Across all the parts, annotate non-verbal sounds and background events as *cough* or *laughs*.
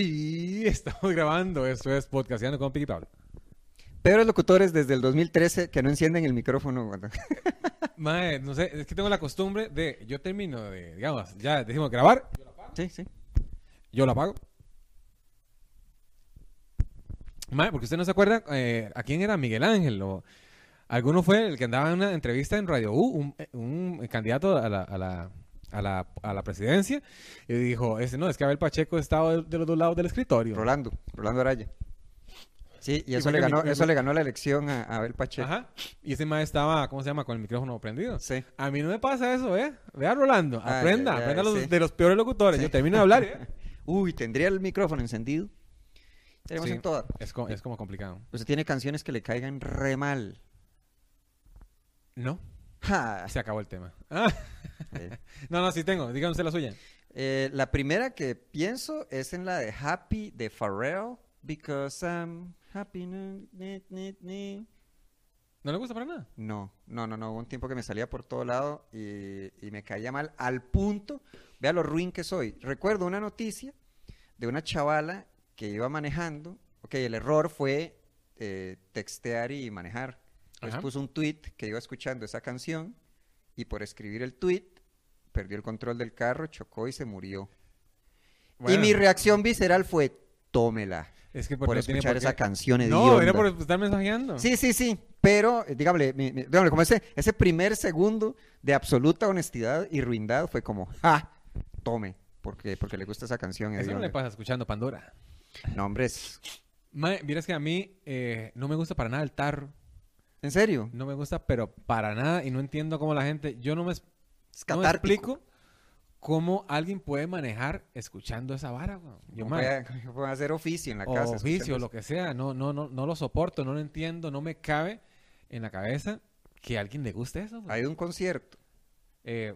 Y estamos *laughs* grabando, esto es Podcasteando con Piqui Pablo. Peores locutores desde el 2013 que no encienden el micrófono. *laughs* Mae, no sé, es que tengo la costumbre de, yo termino de, digamos, ya decimos grabar, Sí, sí. yo la apago. Mae, porque usted no se acuerda eh, a quién era Miguel Ángel o alguno fue el que andaba en una entrevista en Radio U, un, un candidato a la, a la, a la, a la presidencia, y dijo, ese no, es que Abel Pacheco estaba de, de los dos lados del escritorio. Rolando, Rolando Araya. Sí, y eso, le ganó, mi- eso le ganó la elección a, a Abel Pacheco. Ajá. Y ese mae estaba, ¿cómo se llama? Con el micrófono prendido. Sí. A mí no me pasa eso, ¿eh? Vea, Rolando, aprenda, aprenda los, de los peores locutores. Sí. Yo termino de hablar, ¿eh? *laughs* Uy, ¿tendría el micrófono encendido? Tenemos Sí. en toda. Es, co- es como complicado. Usted tiene canciones que le caigan re mal. ¿No? Ja. Se acabó el tema. Ah. No, no, sí tengo. Dígame usted la suya. eh, la primera que pienso es en la de Happy de Pharrell. Because I'm happy. ni, ni, ni. ¿No le gusta para nada? No, no, no, no. Hubo un tiempo que me salía por todo lado y, y me caía mal al punto. Vea lo ruin que soy. Recuerdo una noticia de una chavala que iba manejando. Ok, el error fue eh, textear y manejar. Entonces Ajá. puso un tweet que iba escuchando esa canción y por escribir el tweet perdió el control del carro, chocó y se murió. Y Bueno, mi reacción visceral fue, tómela, es que por tiene escuchar por esa canción No, hedionda. era por estar mensajeando. Sí, sí, sí, pero eh, dígame, mi- mi- dígame, como ese, ese primer segundo de absoluta honestidad y ruindad fue como, ¡ja! Tome, porque, porque le gusta esa canción. Eso no le pasa escuchando Pandora. No, hombre, es- Mae, vieras que a mí eh, no me gusta para nada el tarro. ¿En serio? No me gusta, pero para nada. Y no entiendo cómo la gente... Yo no me, no me explico cómo alguien puede manejar escuchando esa vara. Yo, No puede, *laughs* puede hacer oficio en la o casa. oficio, lo que sea, no, no, no, no lo soporto, no lo entiendo, no me cabe en la cabeza que a alguien le guste eso. Hay un concierto. Eh,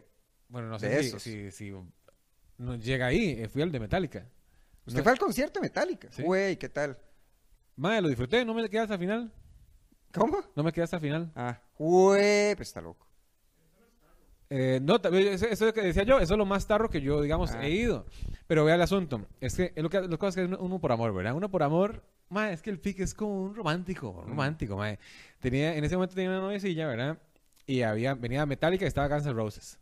bueno, no sé si, si, si no llega ahí, eh, fui al de Metallica. ¿Usted No- fue al concierto de Metallica? Sí. Güey, ¿qué tal? Madre, lo disfruté, no me quedé hasta el final. ¿Cómo? No me quedé hasta el final. Ah, güey, pues está loco. Eh, no, ta- eso, eso es lo que decía yo, eso es lo más tarro que yo, digamos, Ah. he ido. Pero vea el asunto, es que es lo que, lo que pasa es que uno, uno por amor, ¿verdad? Uno por amor, madre, es que el pic es como un romántico, Mm. romántico, madre. Tenía, en ese momento tenía una noviecilla, ¿verdad? Y había, venía Metallica y estaba Guns N' Roses.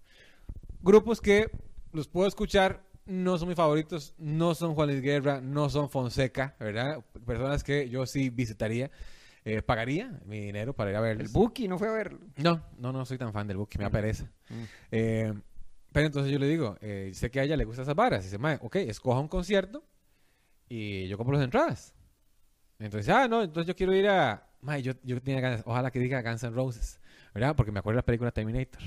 Grupos que los puedo escuchar, no son mis favoritos, no son Juan Luis Guerra, no son Fonseca, ¿verdad? Personas que yo sí visitaría, eh, pagaría mi dinero para ir a El verlos. Buki no fue a verlo. No, no, no soy tan fan del book, me da pereza. Mm. Eh, pero entonces yo le digo, eh, sé que a ella le gustan esas varas. Y dice, mae, ok, escoja un concierto y yo compro las entradas. Entonces, ah, no, entonces yo quiero ir a... Mae, yo, yo tenía ganas, ojalá que diga Guns N' Roses, ¿verdad? Porque me acuerdo de la película Terminator.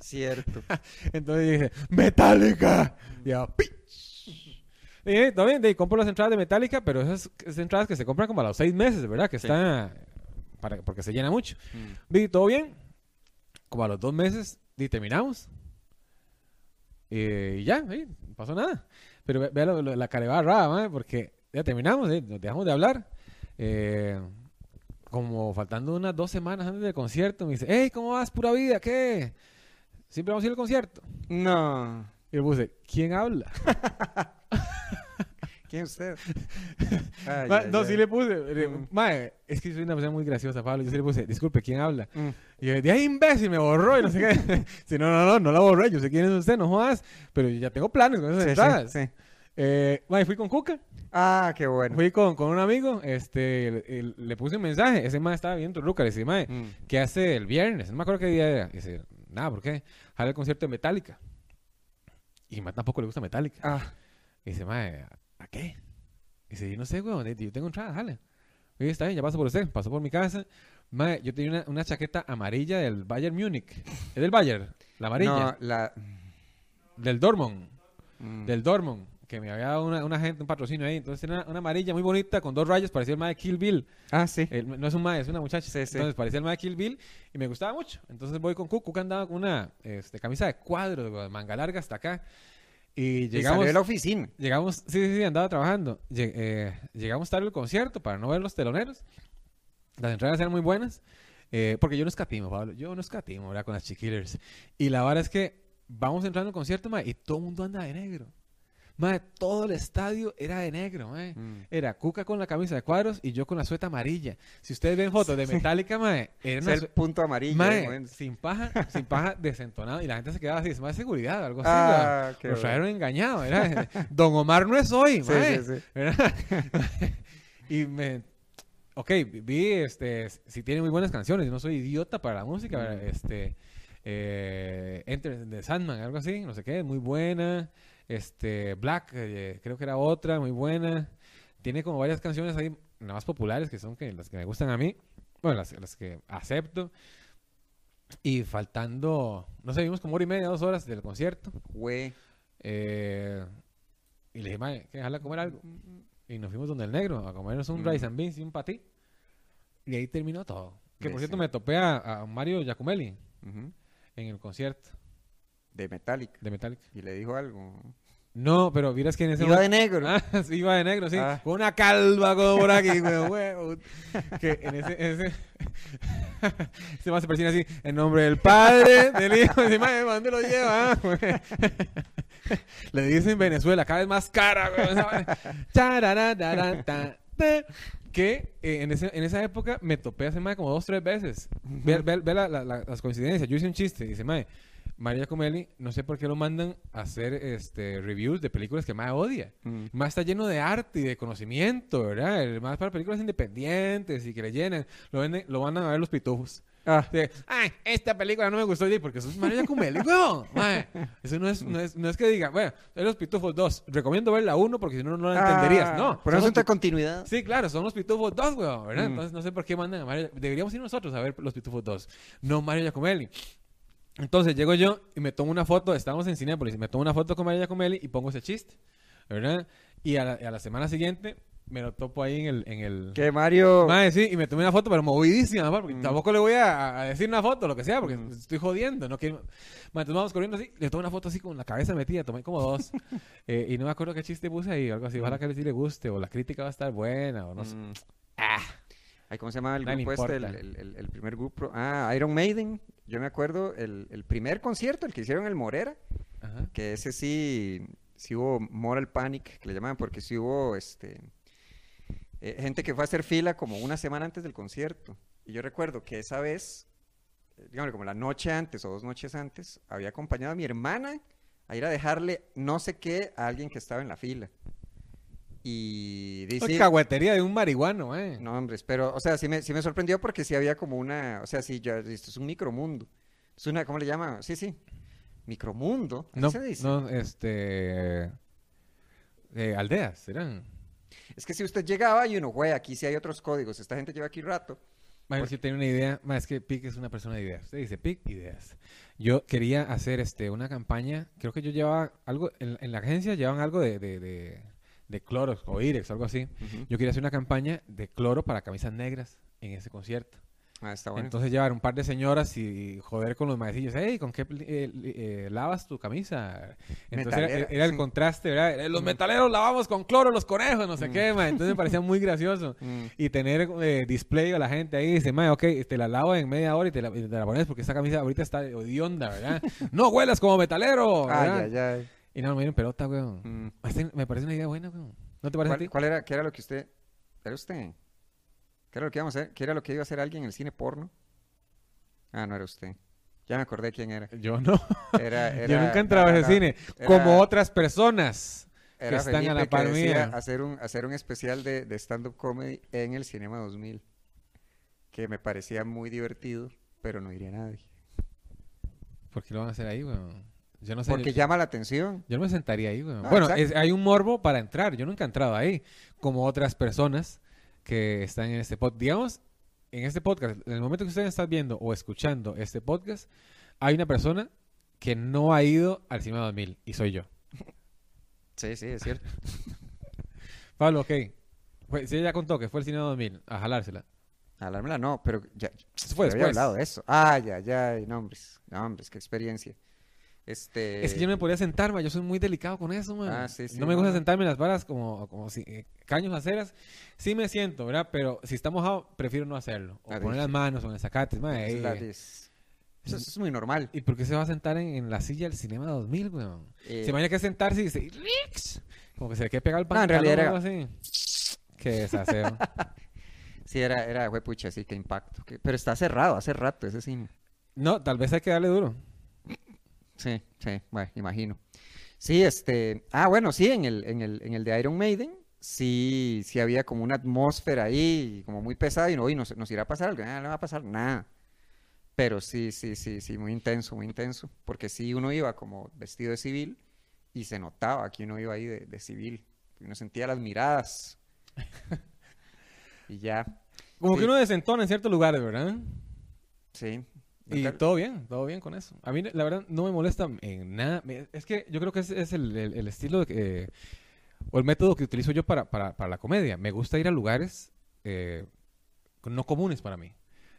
Cierto. *laughs* Entonces dije, ¡Metallica! Y yo, ¡pitch! Todo bien, de compro las entradas de Metallica, pero esas, esas entradas que se compran como a los seis meses, ¿verdad? Que Sí. están... Para, porque se llena mucho. Mm. Vi todo bien. Como a los dos meses, y terminamos. Y ya, no pasó nada. Pero ve- vea lo- lo- la carevada rara, porque ya terminamos, eh, nos dejamos de hablar. Eh, como faltando unas dos semanas antes del concierto, me dice, hey, ¿cómo vas? Pura vida, ¿qué? Siempre vamos a ir al concierto. No. Y le puse, ¿quién habla? *laughs* *laughs* ¿Quién es usted? *laughs* Ay, Ma- ay, no, ay. sí le puse, le- Mm. mae, es que soy una persona muy graciosa, Pablo. Yo sí le puse, disculpe, ¿quién habla? Mm. Y yo, de ahí imbécil, me borró y no sé qué. *laughs* si no, no, no, no la borré, yo sé quién es usted, no jodas. Pero yo ya tengo planes con esas Sí, entradas. sí, sí. Eh, mae, fui con Cuca, Ah, qué bueno. fui con, con un amigo, este, le, puse un mensaje, ese mae estaba viendo Luca, le dice, mae, Mm. ¿qué hace el viernes? No me acuerdo qué día era. Y dice, nada, ¿por qué? Jale el concierto de Metallica. Y mae tampoco le gusta Metallica. Ah, Y dice, mae, ¿a- ¿a qué? Y dice, yo no sé, weón, yo tengo entrada, jale. Oye, está bien, ya paso por usted, pasó por mi casa. Mae, yo tenía una, una chaqueta amarilla del Bayern Múnich. ¿Es del Bayern? La amarilla. no, la... Del Dortmund. Mm. Del Dortmund. Que me había dado una, una gente, un patrocinio ahí. Entonces era una, una amarilla muy bonita con dos rayas, parecía el mae de Kill Bill. Ah, sí. El- no es un mae, es una muchacha. Sí, sí. Entonces parecía el mae de Kill Bill y me gustaba mucho. Entonces voy con Cucu, Cuca andaba con una este, camisa de cuadro, de manga larga hasta acá. Y Y llegamos... salió de la oficina. Llegamos, sí, sí, sí, andaba trabajando. Lle- eh, llegamos tarde al concierto para no ver los teloneros. Las entradas eran muy buenas. eh, porque yo no escatimo, Pablo. Yo no escatimo, ¿verdad? Con las chiquillers. Y la verdad es que vamos entrando al concierto, ma, y todo el mundo anda de negro. Mae, todo el estadio era de negro, mae. Mm. Era Cuca con la camisa de cuadros y yo con la sueta amarilla. Si ustedes ven fotos de Metallica, mae, era Es una el punto amarillo. En- sin paja, sin *laughs* paja, desentonado. Y la gente se quedaba así, es más seguridad, algo así. Ah, Nos bueno. trajeron engañados. Era, *laughs* Don Omar no es hoy, Sí, mae. sí, sí. *laughs* y me... Ok, vi, este, si tiene muy buenas canciones, yo no soy idiota para la música. Mm. este, eh, Enter the Sandman, algo así, no sé qué, muy buena, este, Black, eh, creo que era otra, muy buena, tiene como varias canciones ahí, las más populares, que son que, las que me gustan a mí, bueno, las, las que acepto, y faltando, no sé, vimos como hora y media, dos horas del concierto, Güey. eh, y le dije, mae, ¿qué dejarla comer algo? Y nos fuimos donde el negro a comernos un Mm. rice and beans y un patí. Y ahí terminó todo. Que por cierto sí. me topé a, a Mario Giacomelli en el concierto De Metallica. de Metallica. Y le dijo algo. No, pero vieras que en ese Iba de negro. *laughs* Ah, sí, iba de negro, sí. Ah. Con una calva como por aquí, *laughs* güey, güey. Que en ese... ese... *laughs* se me hace persina así, en nombre del Padre, del Hijo, y ¿para dónde lo lleva? ah? Le dicen Venezuela, cada vez más cara, güey. Que eh, en, ese- en esa época me topé hace más como dos, tres veces. Ve, ve- ve la- la- la- las coincidencias. Yo hice un chiste. Dice, mae, María Comelli, no sé por qué lo mandan a hacer este, reviews de películas que más odia. Mm. Más está lleno de arte y de conocimiento, ¿verdad? El más para películas independientes y que le llenen. Lo, venden, lo mandan a ver los pitufos. Ah, De, Ay, esta película no me gustó, porque eso es María Comelli, *laughs* weón. Eso no es, no, es, no es que diga, bueno, es los pitufos 2. Recomiendo ver la 1 porque si no, no la entenderías. Ah, No. Por son un los asunto de pit- continuidad. Sí, claro, son los Pitufos 2, weón, ¿verdad? Mm. Entonces no sé por qué mandan a Mario. Deberíamos ir nosotros a ver los Pitufos 2, no Mario Giacomelli. Entonces llego yo y me tomo una foto, estamos en Cinépolis, y me tomo una foto con Mario Giacomelli y pongo ese chiste, ¿verdad? Y a la, a la semana siguiente me lo topo ahí en el... En el... Que Mario. Mae, sí, y me tomé una foto, pero movidísima, porque Mm. tampoco le voy a, a decir una foto, lo que sea, porque Mm. estoy jodiendo, no quiero... Mae, entonces vamos corriendo así, le tomo una foto así con la cabeza metida, tomé como dos, *laughs* eh, y no me acuerdo qué chiste puse ahí, algo así, ojalá que a sí le guste, o la crítica va a estar buena, o no sé. Mm. Ah. Ay, ¿Cómo se llama el grupo este? El, primer grupo. Ah, Iron Maiden. Yo me acuerdo el, el primer concierto, el que hicieron en el Morera, Ajá. que ese sí, sí hubo moral panic, que le llamaban, porque sí hubo este, eh, gente que fue a hacer fila como una semana antes del concierto. Y yo recuerdo que esa vez, eh, digamos, como la noche antes o dos noches antes, había acompañado a mi hermana a ir a dejarle no sé qué a alguien que estaba en la fila. Y Una dice... Cagüetería de un marihuano, eh. No, hombre, pero, o sea, sí me, sí me sorprendió porque sí había como una, o sea, sí, ya, esto es un micromundo. Es una, ¿cómo le llama? Sí, sí, micromundo, No, se dice. no, este... eh, aldeas, eran... Es que si usted llegaba y uno, güey, aquí sí hay otros códigos, esta gente lleva aquí rato. Bueno, si tiene una idea, es que Pic es una persona de ideas. Usted dice Pic, ideas. Yo quería hacer este una campaña, creo que yo llevaba algo, en, en la agencia llevaban algo de, de, de, de cloro o Irex, algo así. Yo quería hacer una campaña de cloro para camisas negras en ese concierto. Ah, está bueno. Entonces llevar un par de señoras y joder con los maecillos. Hey, ¿con qué eh, eh, lavas tu camisa? Entonces era, era el sí. contraste, ¿verdad? Eh, Los metaleros lavamos con cloro los conejos, no sé Mm. qué, ma. Entonces me parecía muy gracioso. *laughs* Mm. Y tener eh, display a la gente ahí, dice, ma, ok, te la lavo en media hora y te la, y te la pones porque esa camisa ahorita está odionda, ¿verdad? no huelas como metalero, *laughs* ¿verdad? Ay, ay, ay. Y no, me dieron pelota, weón. Mm. Este me parece una idea buena, weón. ¿No te parece a ti? ¿Cuál, era, qué era lo que usted, era usted? ¿Qué era lo que íbamos a hacer? ¿Qué era lo que iba a hacer alguien en el cine porno? Ah, no era usted. Ya me acordé quién era. Yo no. Era, *laughs* Yo nunca entraba ese no, cine. Como otras personas. Era están a Felipe la que par mía. hacer un, hacer un especial de, de stand-up comedy en el Cinema 2000, que me parecía muy divertido, pero no iría nadie. ¿Por qué lo van a hacer ahí, weón? Yo no sé. Porque yo, llama la atención. yo no me sentaría ahí, weón. Ah, bueno, es- hay un morbo para entrar. Yo nunca he entrado ahí. Como otras personas que están en este podcast. Digamos, en este podcast, en el momento que ustedes están viendo o escuchando este podcast, hay una persona que no ha ido al Cinema 2000 y soy yo. *laughs* Sí, sí, es cierto. *laughs* Pablo, ok. Fue, si ella contó que fue al Cinema 2000 a jalársela. Hablarmela no, pero ya, Eso fue ya había después. hablado de eso. Ay, ay, ay, nombres, nombres, qué experiencia. Este, Es que yo me podía sentar, ma, yo soy muy delicado con eso, man. Ah, sí, sí, no me gusta sentarme en las varas como, como si, eh, caños aceras. Sí me siento, ¿verdad? Pero si está mojado, prefiero no hacerlo. O poner las manos o en el zacate, ma, eh, Eso, eso es muy normal. ¿Y por qué se va a sentar en, en la silla del Cinema 2000, weón? Eh, Se imagina que sentarse y dice, como que se le quede pegado el No, en pantalón realidad o algo así. Qué desaseo. *laughs* Sí, era, era, fue pucha, sí, qué impacto. Pero está cerrado hace rato ese cine. no, tal vez hay que darle duro. Sí, sí, bueno, imagino. Sí, este, ah, bueno, sí, en el, en el, en el de Iron Maiden, sí, sí había como una atmósfera ahí, como muy pesada, y no, y nos, nos irá a pasar algo, ah, no va a pasar nada. Pero sí, sí, sí, sí, muy intenso, muy intenso, porque sí uno iba como vestido de civil y se notaba que uno iba ahí de, de civil, uno sentía las miradas. *laughs* Y ya, Como Sí. que uno desentona en ciertos lugares, ¿verdad? sí. Y Nunca- todo bien, todo bien con eso. A mí, la verdad, no me molesta en nada. Es que yo creo que ese es el, el- el estilo de que- o el método que utilizo yo para, para, para la comedia. Me gusta ir a lugares eh, no comunes para mí.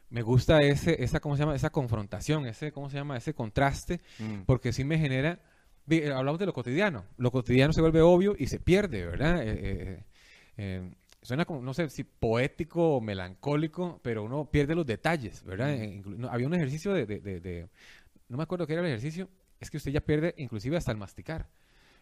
Me gusta ese, esa, ¿cómo se llama? Esa confrontación, ese, ¿cómo se llama? Ese contraste, Mm. porque sí me genera... eh, Hablamos de lo cotidiano. Lo cotidiano se vuelve obvio y se pierde, ¿verdad? Eh, eh, eh, suena como, no sé si poético o melancólico, pero uno pierde los detalles, ¿verdad? Mm. No, había un ejercicio de, de- de- de- No me acuerdo qué era el ejercicio. Es que usted ya pierde inclusive hasta el masticar.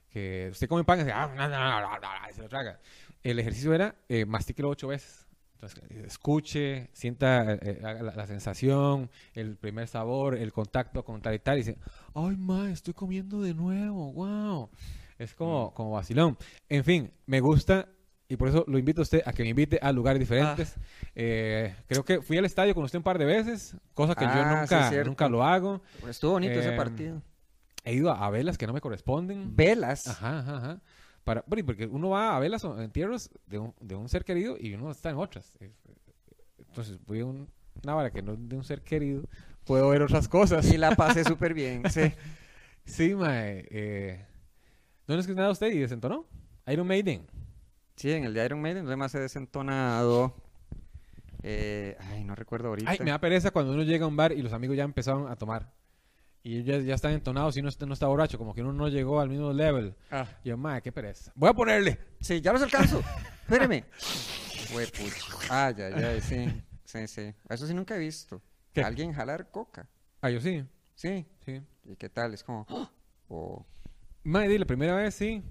Que usted come pan y dice, "Ah, na, na, na, na, na", y se lo traga. El ejercicio era eh, mastíquelo ocho veces. Entonces, escuche, sienta eh, eh, la, la sensación, el primer sabor, el contacto con tal y tal. Y dice, ay, ma, estoy comiendo de nuevo, wow. Es como, como vacilón. En fin, me gusta y por eso lo invito a usted a que me invite a lugares diferentes. Eh, creo que fui al estadio con usted un par de veces, cosa que yo Ah, nunca, nunca lo hago. Estuvo bonito ese Em, partido. He ido a, a velas que no me corresponden. Velas. Ajá, ajá, ajá. Para, bueno, porque uno va a velas o entierros de un, de un ser querido y uno está en otras. Eh, Entonces, voy a un- una vara que no es de un ser querido, puedo ver otras cosas. Y la pasé *laughs* súper bien, sí. Sí, mae. Eh, ¿No es que nada usted y desentonó? Iron Maiden. Sí, en el de Iron Maiden, además he desentonado. Eh, ay, no recuerdo ahorita. Ay, me da pereza cuando uno llega a un bar y los amigos ya empezaron a tomar. Y ya, ya están entonados y uno está- no está borracho, como que uno no llegó al mismo level. Ah, Y yo, madre, qué pereza. Voy a ponerle. sí, ya los alcanzo. *laughs* Espéreme. Ah, ya, ya, sí. Sí, sí. Eso sí nunca he visto. ¿Qué? Alguien jalar coca. Ah, yo sí. Sí. Sí. ¿Y qué tal? Es como. *gasps* ¡ah! O- Madre, la primera vez sí.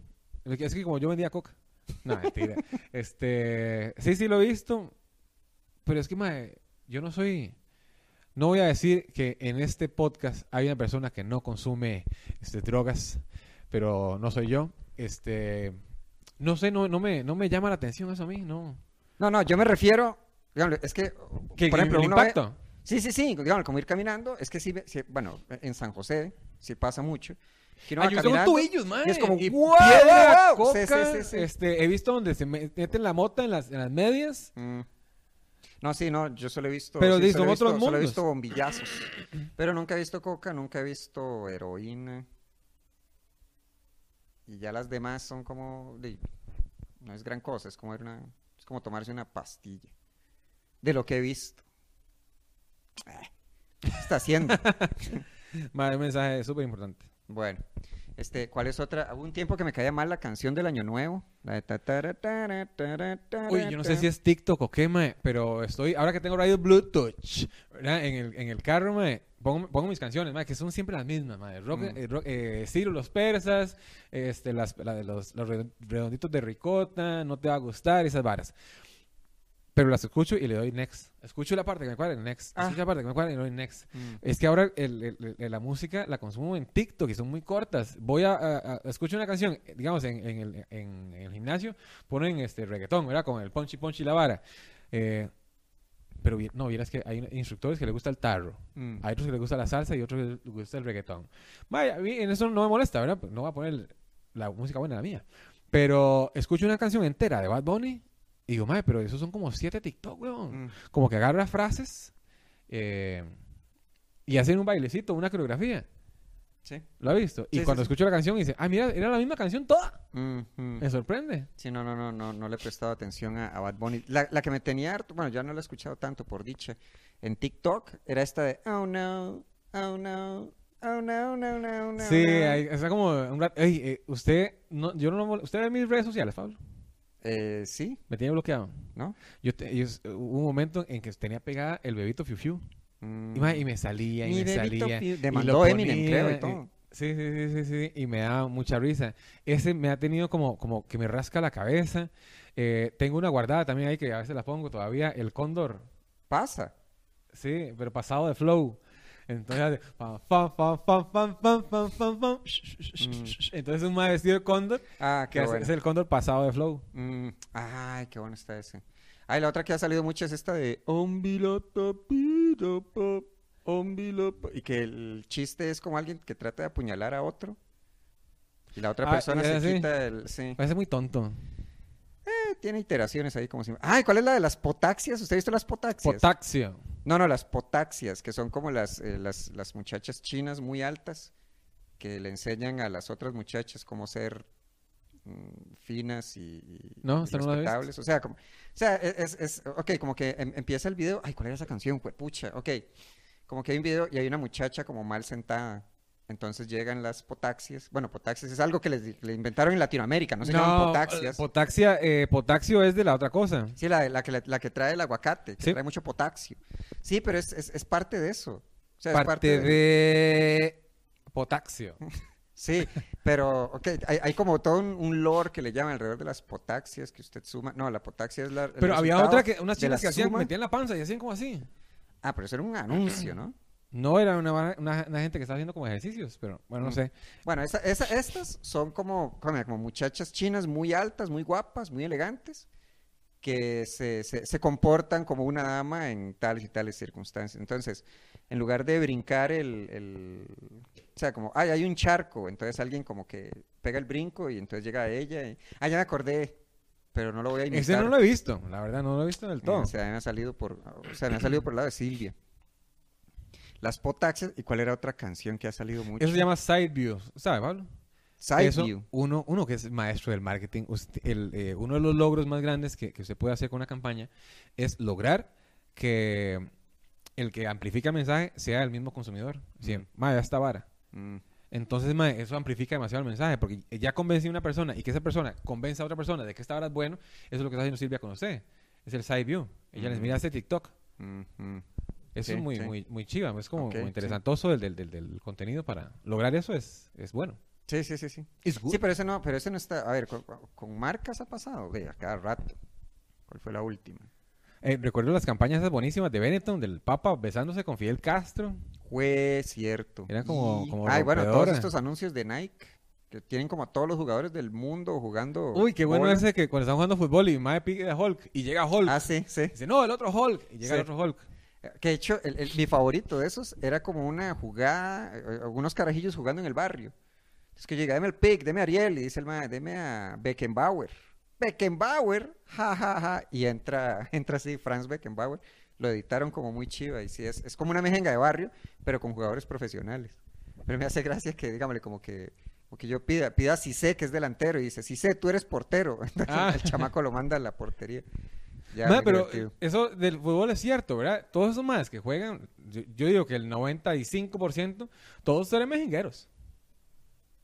Es que como yo vendía coca. *laughs* No, mentira. este, sí, sí lo he visto. Pero es que, madre, yo no soy... No voy a decir que en este podcast hay una persona que no consume este, drogas, pero no soy yo. Este, no sé, no, no, me, no me llama la atención eso a mí, no. No, no, yo me refiero. digamos, es que. Que por ejemplo, el uno ve- impacto. Sí, sí, sí, digamos, como ir caminando, es que sí, ve- sí, bueno, en San José sí pasa mucho. Que uno va Ay, yo tengo caminando tobillos, madre. y es como, Y ¡guau, piedra! Sí, coca, sí, sí, sí. Este, he visto donde se me- meten la mota en las, en las medias. Mm. No, sí, no, yo solo he visto, Pero sí, solo son he visto, otros solo he visto bombillazos, pero nunca he visto coca, nunca he visto heroína. Y ya las demás son como, no es gran cosa, es como, una, es como tomarse una pastilla. De lo que he visto. Ah, ¿Qué está haciendo? *laughs* Madre, un mensaje súper importante. Bueno, este, ¿cuál es otra? Hubo un tiempo que me caía mal la canción del Año Nuevo. La de ta, tara, tara, tara, Uy, yo no sé si es TikTok o qué, mae, pero estoy, ahora que tengo radio Bluetooth, ¿verdad? En el, en el carro, mae, pongo, pongo mis canciones, mae, que son siempre las mismas, mae. Rock, Mm. eh, rock, eh, Ciro, los persas, este, las, la de los, los redon- redonditos de ricota, no te va a gustar, esas varas. Pero las escucho y le doy next. Escucho la parte que me cuadra, next. Ah. Escucho la parte que me cuadra y le doy next. Mm. Es que ahora el- el- el- la música la consumo en TikTok y son muy cortas. Voy a, a- a- escucho una canción, digamos, en, en el, en el gimnasio, ponen este reggaetón, ¿verdad? Con el ponchi ponchi la vara. Eh, pero no, vieras que hay instructores que les gusta el tarro, Mm. hay otros que les gusta la salsa y otros que les gusta el reggaetón. Vaya, a mí en eso no me molesta, ¿verdad? No voy a poner la música buena, la mía. Pero escucho una canción entera de Bad Bunny y digo, madre, pero esos son como siete TikTok, weón Mm. como que agarra frases eh, y hacen un bailecito, una coreografía. Sí. ¿Lo ha visto? Y Sí, cuando sí. escucho la canción dice, ah, mira, era la misma canción toda. Mm, mm. Me sorprende. Sí, no, no, no, no, no le he prestado atención a, a Bad Bunny. La, la que me tenía harto, bueno, ya no la he escuchado tanto por dicha, en TikTok era esta de Oh no, oh no, oh no, no, no, no. sí, no". hay- está como un rato. Ey, eh, usted, no, yo no ¿Usted ve mis redes sociales, Pablo? Eh, sí, Me tiene bloqueado. ¿no? Yo, te- yo- hubo un momento en que tenía pegada el bebito Fiu Fiu. Mm. Y, me salía, y Mi me salía. pi- y demandó lo Eminem, creo, y ponía, todo. Sí, sí, sí, sí, sí, y me da mucha risa. Ese me ha tenido como, como que me rasca la cabeza. Eh, tengo una guardada también ahí que a veces la pongo todavía, el cóndor. Pasa. Sí, pero pasado de flow. Entonces Entonces un más vestido de cóndor. Ah, qué bueno. es, el cóndor pasado de Flow. Mm, ay, qué bueno está ese. Ay, la otra que ha salido mucho es esta de Y que el chiste es como alguien que trata de apuñalar a otro. Y la otra ah, persona se así. quita el. Sí. Parece muy tonto. Eh, tiene iteraciones ahí como si. Ay, ¿cuál es la de las potaxias? ¿Usted ha visto las potaxias? Potaxia. No, no, las potaxias, que son como las, eh, las, las muchachas chinas muy altas que le enseñan a las otras muchachas cómo ser mm, finas y, y- No, y esta no respetables. O sea, como, o sea, e, es, es, ok, como que em- empieza el video. Ay, ¿cuál era esa canción? Pues, pucha, ok. Como que hay un video y hay una muchacha como mal sentada. Entonces llegan las potaxias. Bueno, potaxias es algo que les le inventaron en Latinoamérica, no se llaman No, potaxias. eh, potaxia, eh, potaxio es de la otra cosa. Sí, la, la que, la, que trae el aguacate, que Sí. trae mucho potasio. Sí, pero es, es, es parte de eso. O sea, es Parte de potaxio. *laughs* Sí, pero, ok, hay, hay como todo un, un lore que le llaman alrededor de las potaxias que usted suma. No, la potaxia es la. Pero había otra que, unas de chicas que hacían, metían la panza y hacían como así. Ah, pero eso era un anuncio, ¿no? No era una, una, una gente que estaba haciendo como ejercicios, pero bueno, no Mm. sé. Bueno, esa- esa- estas son como, como, como muchachas chinas muy altas, muy guapas, muy elegantes, que se, se- se comportan como una dama en tales y tales circunstancias. Entonces, en lugar de brincar el, el- o sea, como, ay, hay un charco, entonces alguien como que pega el brinco y entonces llega a ella y, ah, ya me acordé, pero no lo voy a imitar. Ese no lo he visto, la verdad, no lo he visto del todo. O sea, me ha salido por, o sea, me ha salido por el lado de Silvia. Las potaxias, ¿y cuál era otra canción que ha salido mucho? Eso se llama Side View, ¿sabe, Pablo? Side Eso, View. Uno, uno que es maestro del marketing, usted- el, eh, uno de los logros más grandes que, que usted puede hacer con una campaña es lograr que el que amplifica el mensaje sea el mismo consumidor. Sí, Mm. ma, ya está vara. Mm. Entonces, eso amplifica demasiado el mensaje, porque ya convencí a una persona y que esa persona convence a otra persona de que esta vara es bueno, eso es lo que está haciendo Silvia con usted. Es el side view. Ella les Mm. mira este TikTok. Mm, mm. Eso Sí, es muy, sí. muy, muy chiva, es como, Ok, como sí. interesantoso del, del, del, del contenido para lograr eso es, es bueno. Sí, sí, sí, sí. Sí, pero ese no, pero ese no está. A ver, con, con marcas ha pasado, ve, a cada rato. ¿Cuál fue la última? Eh, recuerdo las campañas esas buenísimas de Benetton, del Papa besándose con Fidel Castro. Fue cierto. Era como- Y- como Ay, bueno, todos estos anuncios de Nike que tienen como a todos los jugadores del mundo jugando. Uy, qué bueno ese que cuando están jugando fútbol y Mae pique a Hulk y llega Hulk. Ah, sí, sí. Dice, no, el otro Hulk. Y llega Sí. el otro Hulk. Que de hecho, el- el- mi favorito de esos era como una jugada, eh, algunos carajillos jugando en el barrio. Es que llega, deme el pick, deme a Ariel, y dice el mae, deme a Beckenbauer. Beckenbauer, ja, ja, ja. Y entra, *laughs* entra así Franz Beckenbauer. Lo editaron como muy chiva. Y sí, es, es como una mejenga de barrio, pero con jugadores profesionales. Pero me hace gracia que, digámosle, como que, como que yo pida, pida a Cissé, que es delantero, y dice, Cissé, tú eres portero. *laughs* Entonces Ah. el chamaco lo manda a la portería. Ya, pero divertido. eso del fútbol es cierto, ¿verdad? Todos esos más que juegan, yo, yo digo que el 95%, todos eran mejengueros.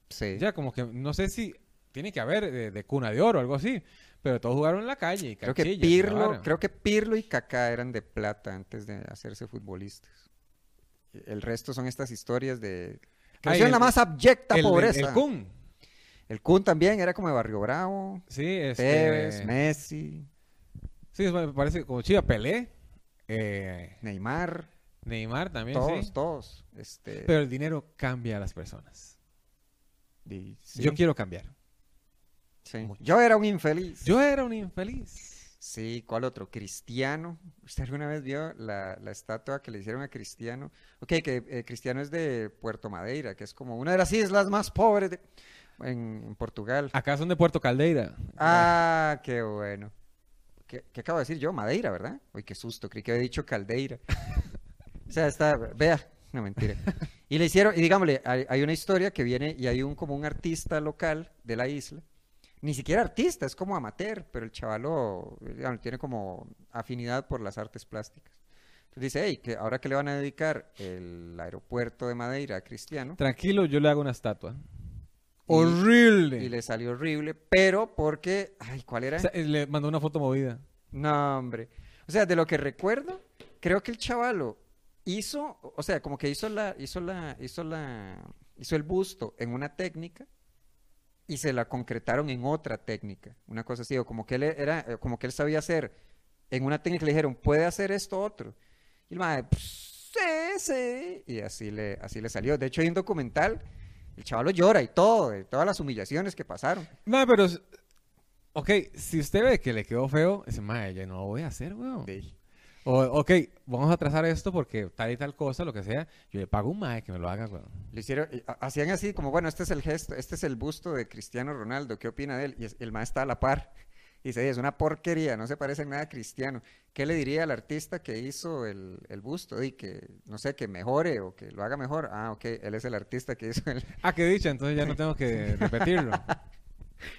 Sí. Ya, como que no sé si tiene que haber de, de cuna de oro o algo así, pero todos jugaron en la calle. Y Creo que Pirlo, creo que Pirlo y Kaká eran de plata antes de hacerse futbolistas. El resto son estas historias de creció en el- la más abyecta el, el- pobreza. el Kun. El Kun también era como de Barrio Bravo, Sí, este, Tevez, Messi, Sí, me parece como chiva. Pelé, eh, Neymar, Neymar también, todos, sí. todos. Este, Pero el dinero cambia a las personas. y sí, Yo quiero cambiar. sí. Yo era un infeliz. Yo era un infeliz. Sí, ¿cuál otro? Cristiano. ¿Usted alguna vez vio la, la estatua que le hicieron a Cristiano? Ok, que eh, Cristiano es de Puerto Madeira, que es como una de las islas más pobres de- en, en Portugal. Acá son de Puerto Caldeira. Ah, qué bueno. ¿Qué, qué acabo de decir yo? Madeira, ¿verdad? Uy, qué susto, creí que había dicho Caldeira. *laughs* o sea, está, vea, no mentira. Y le hicieron, y digámosle, hay, hay una historia que viene y hay un como un artista local de la isla. Ni siquiera artista, es como amateur, pero el chavalo digamos, tiene como afinidad por las artes plásticas. Entonces dice, hey, que ahora que le van a dedicar el aeropuerto de Madeira a Cristiano, Tranquilo, yo le hago una estatua. Horrible. y le salió horrible, pero porque, ay, ¿cuál era? O sea, le mandó una foto movida. No, hombre. O sea, de lo que recuerdo, creo que el chavalo hizo, o sea, como que hizo la, hizo la, hizo la, hizo el busto en una técnica y se la concretaron en otra técnica, una cosa así, o como que él era, eh, como que él sabía hacer en una técnica, le dijeron, puede hacer esto otro. Y el "Pues, sí, sí, y así le, así le salió. De hecho, hay un documental, el chaval llora y todo, de todas las humillaciones que pasaron. Ma, pero... Ok, si usted ve que le quedó feo, dice, ma, ya no lo voy a hacer, weón. Sí. O, ok, vamos a trazar esto porque tal y tal cosa, lo que sea, yo le pago un mae que me lo haga, weón. Lo hicieron, hacían así como, bueno, este es el gesto, este es el busto de Cristiano Ronaldo, ¿qué opina de él? Y el maestro está a la par. Y dice, "Oye, es una porquería, no se parece en nada a Cristiano. ¿Qué le diría al artista que hizo el, el busto? Y que, no sé, que mejore o que lo haga mejor. Ah, ok, él es el artista que hizo el... Ah, qué dicha, entonces ya no tengo que repetirlo. *laughs*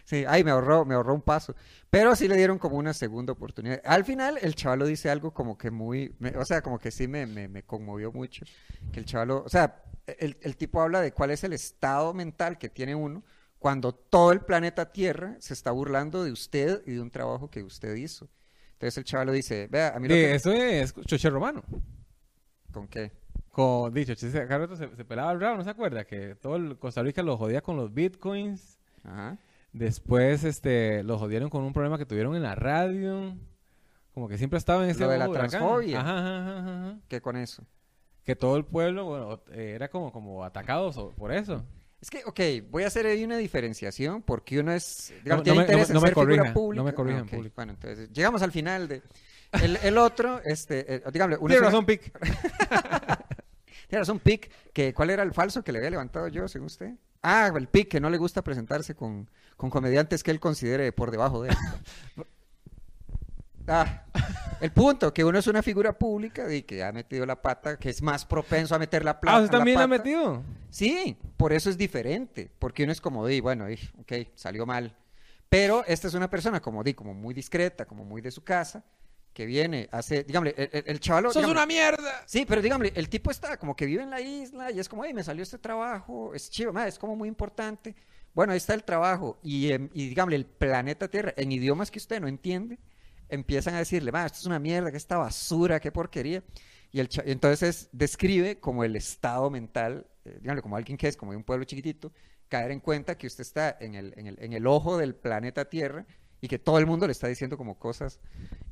Sí, ay, me ahorró, me ahorró un paso. Pero sí le dieron como una segunda oportunidad. Al final, el chavalo dice algo como que muy, me- o sea, como que sí me, me, me conmovió mucho. Que el chavalo, o sea, el, el tipo habla de cuál es el estado mental que tiene uno cuando todo el planeta Tierra se está burlando de usted y de un trabajo que usted hizo. Entonces el chavalo dice, vea, a mí lo Sí, que... eso es Choche Romano. ¿Con qué? Con dicho, se, se pelaba el bravo, ¿no se acuerda? Que todo el Costa Rica lo jodía con los bitcoins. Ajá. Después, este, lo jodieron con un problema que tuvieron en la radio. Como que siempre estaba en ese Lo de la transfobia. Ajá, ajá, ajá, ajá. ¿Qué con eso? Que todo el pueblo, bueno, era como, como atacado so- por eso. Es que, ok, voy a hacer ahí una diferenciación porque uno es, digamos, no me- no me- no me no me Ah, público. Bueno, entonces, llegamos al final de... El, el otro, este, eh, dígame, uno Tiene una- razón, Pic. *laughs* tiene razón, Pic, que ¿cuál era el falso que le había levantado yo, según usted? Ah, el Pic, que no le gusta presentarse con, con comediantes que él considere por debajo de él. *laughs* Ah, el punto, que uno es una figura pública y que ha metido la pata, que es más propenso a meter la plata. Ah, ¿usted también la ha metido? Sí, por eso es diferente, porque uno es como, di, bueno, di, ok, salió mal. Pero esta es una persona como, di, como muy discreta, como muy de su casa, que viene, hace, dígame, el, el, el chavalo... ¡Sos una mierda! Sí, pero dígame, el tipo está como que vive en la isla y es como, hey, me salió este trabajo, es chido, es como muy importante. Bueno, ahí está el trabajo y, em, y dígame, el planeta Tierra, en idiomas que usted no entiende, empiezan a decirle, esto es una mierda, que esta basura, qué porquería. Y el cha- entonces describe como el estado mental, eh, dígame, como alguien que es como de un pueblo chiquitito, caer en cuenta que usted está en el, en el, en el ojo del planeta Tierra y que todo el mundo le está diciendo como cosas.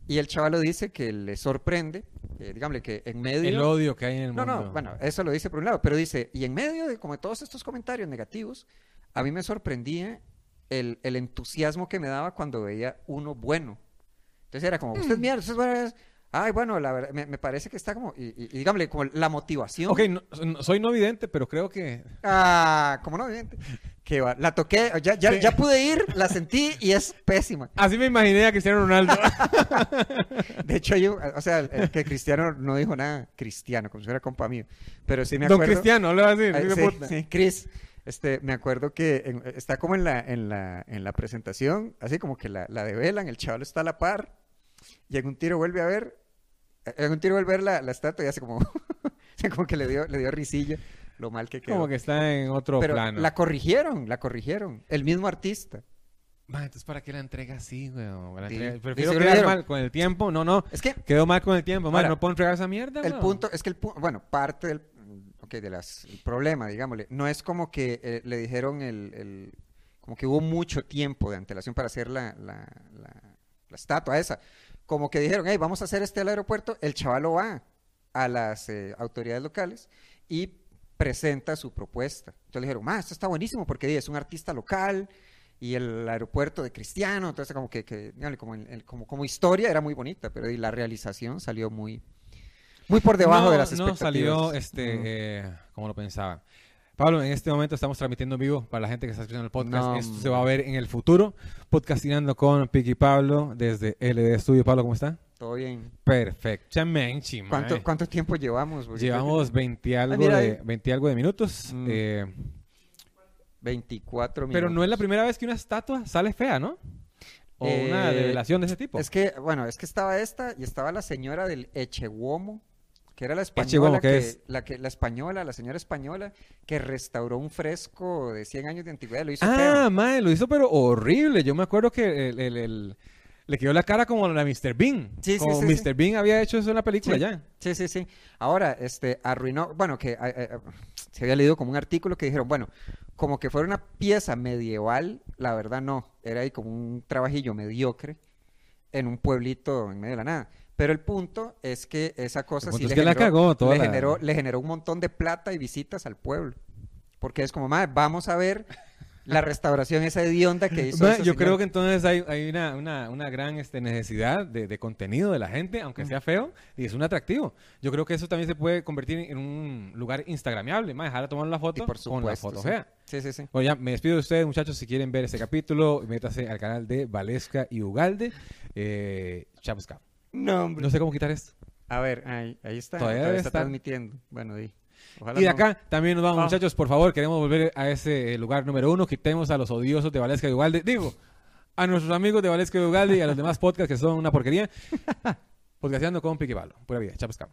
Y el chaval dice que le sorprende, eh, dígame, que en medio... El odio que hay en el No, mundo. no, bueno, eso lo dice por un lado, pero dice, y en medio de como de todos estos comentarios negativos, a mí me sorprendía el, el entusiasmo que me daba cuando veía uno bueno. Entonces era como, usted mierda, usted es bueno, ay, bueno, la verdad, me, me parece que está como, y, y, y dígame, como la motivación. Ok, no- no- soy no vidente, pero creo que... Ah, como no, evidente. Que va, la toqué, ya, ya, Sí. ya pude ir, la sentí y es pésima. Así me imaginé a Cristiano Ronaldo. *laughs* De hecho, yo, o sea, el que Cristiano no dijo nada cristiano, como si fuera compa mío, pero sí me Don acuerdo. Cristiano, le va a decir. Ay, hijo de sí, puta. sí, Chris, este, me acuerdo que en- está como en la, en la, en la presentación, así como que la, la develan, el chaval está a la par, y en un tiro vuelve a ver, en un tiro vuelve a ver la, la estatua y hace como, *laughs* como que le dio, le dio risilla lo mal que quedó. Como que está en otro Pero plano. la corrigieron, la corrigieron, el mismo artista. Entonces, ¿para qué la entrega así, weón? La Sí. Prefiero quedar mal con el tiempo. No, no. Es que Quedó mal con el tiempo. Man, Ahora, no puedo entregar esa mierda, El weón. punto es que el pu- bueno, parte del ok, de las, el problema, digámosle, no es como que eh, le dijeron el, el- como que hubo mucho tiempo de antelación para hacer la, la, la- estatua esa. Como que dijeron, hey, vamos a hacer este al aeropuerto, el chaval va a las eh, autoridades locales y presenta su propuesta. Entonces le dijeron, ma, esto está buenísimo porque es un artista local y el aeropuerto de Cristiano, entonces como que, que, como, como, como historia era muy bonita, pero di, la realización salió muy, muy por debajo no, de las No expectativas. salió este, eh, como lo pensaba. Pablo, en este momento estamos transmitiendo en vivo para la gente que está escuchando el podcast. No, Esto se va a ver en el futuro. Podcastinando con Piqui Pablo desde LD Studio. Pablo, ¿cómo está? Todo bien. Perfectamente. ¿Cuánto, ¿Cuánto tiempo llevamos? Llevamos 20 algo, mira de, ahí. 20 algo de minutos. Mm. eh, que 24 minutos. pero no es la primera vez que una estatua sale fea, ¿no? O una Eh, revelación de ese tipo. Es que, bueno, es que estaba esta y estaba la señora del Echehuomo, que era la española, ¿qué que, la que la española, la señora española, que restauró un fresco de 100 años de antigüedad, lo hizo Ah, feo. mae, lo hizo pero horrible. Yo me acuerdo que el, el- el- le quedó la cara como la Mr. Bean. Sí, sí, como sí, Mr. sí. Bean había hecho eso en la película ya. Sí, sí, sí. Ahora, este, arruinó, bueno, que eh, eh, se había leído como un artículo que dijeron, bueno, como que fuera una pieza medieval, la verdad no, era ahí como un trabajillo mediocre en un pueblito en medio de la nada. Pero el punto es que esa cosa sí le la generó, cagó toda le la- generó, le generó un montón de plata y visitas al pueblo. Porque es como, madre, vamos a ver la restauración esa hedionda que hizo *laughs* Ma, yo creo señor". que entonces hay, hay una, una, una gran este, necesidad de, de contenido de la gente, aunque sea feo, y es un atractivo. Yo creo que eso también se puede convertir en un lugar instagramiable, más dejar de tomar la Y foto con la foto sí. fea. Sí, sí, sí. Bueno, ya me despido de ustedes, muchachos. Si quieren ver este capítulo, métase al canal de Valesca y Ugalde. Eh, Chapusca. No, hombre. No sé cómo quitar esto. A ver, ahí, ahí está. Todavía está transmitiendo. Bueno, di. Ojalá Y de no. acá también nos vamos, Ah. muchachos. Por favor, queremos volver a ese lugar número uno. Quitemos a los odiosos de Valesca y Ugalde. Digo, a nuestros amigos de Valesca y Ugalde y a los demás podcasts que son una porquería. *laughs* Podcasteando con Piquibalo. Pura vida. Chapusca.